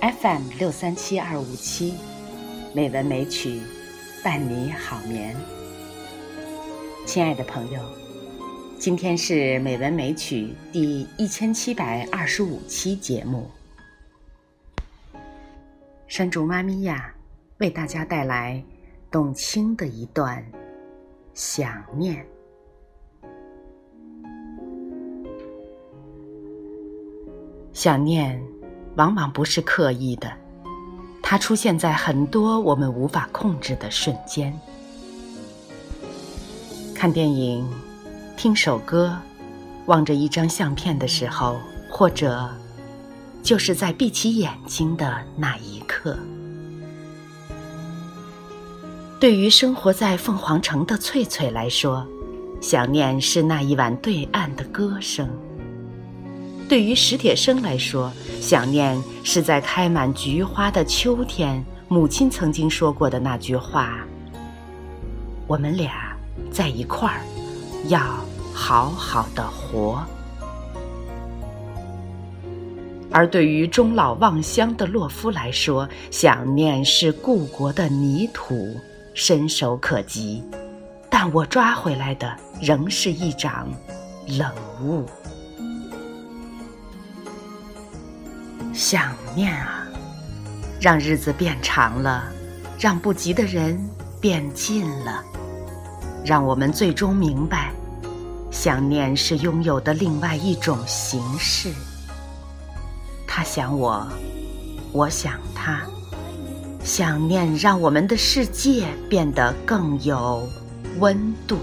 FM 六三七二五七，美文美曲，伴你好眠。亲爱的朋友，今天是美文美曲第一千七百二十五期节目。山竹妈咪呀，为大家带来董卿的一段想念。想念。往往不是刻意的，它出现在很多我们无法控制的瞬间。看电影、听首歌、望着一张相片的时候，或者就是在闭起眼睛的那一刻。对于生活在凤凰城的翠翠来说，想念是那一晚对岸的歌声。对于史铁生来说，想念是在开满菊花的秋天，母亲曾经说过的那句话：“我们俩在一块儿，要好好的活。”而对于终老望乡的洛夫来说，想念是故国的泥土，伸手可及，但我抓回来的仍是一掌冷雾。想念啊，让日子变长了，让不及的人变近了，让我们最终明白，想念是拥有的另外一种形式。他想我，我想他，想念让我们的世界变得更有温度。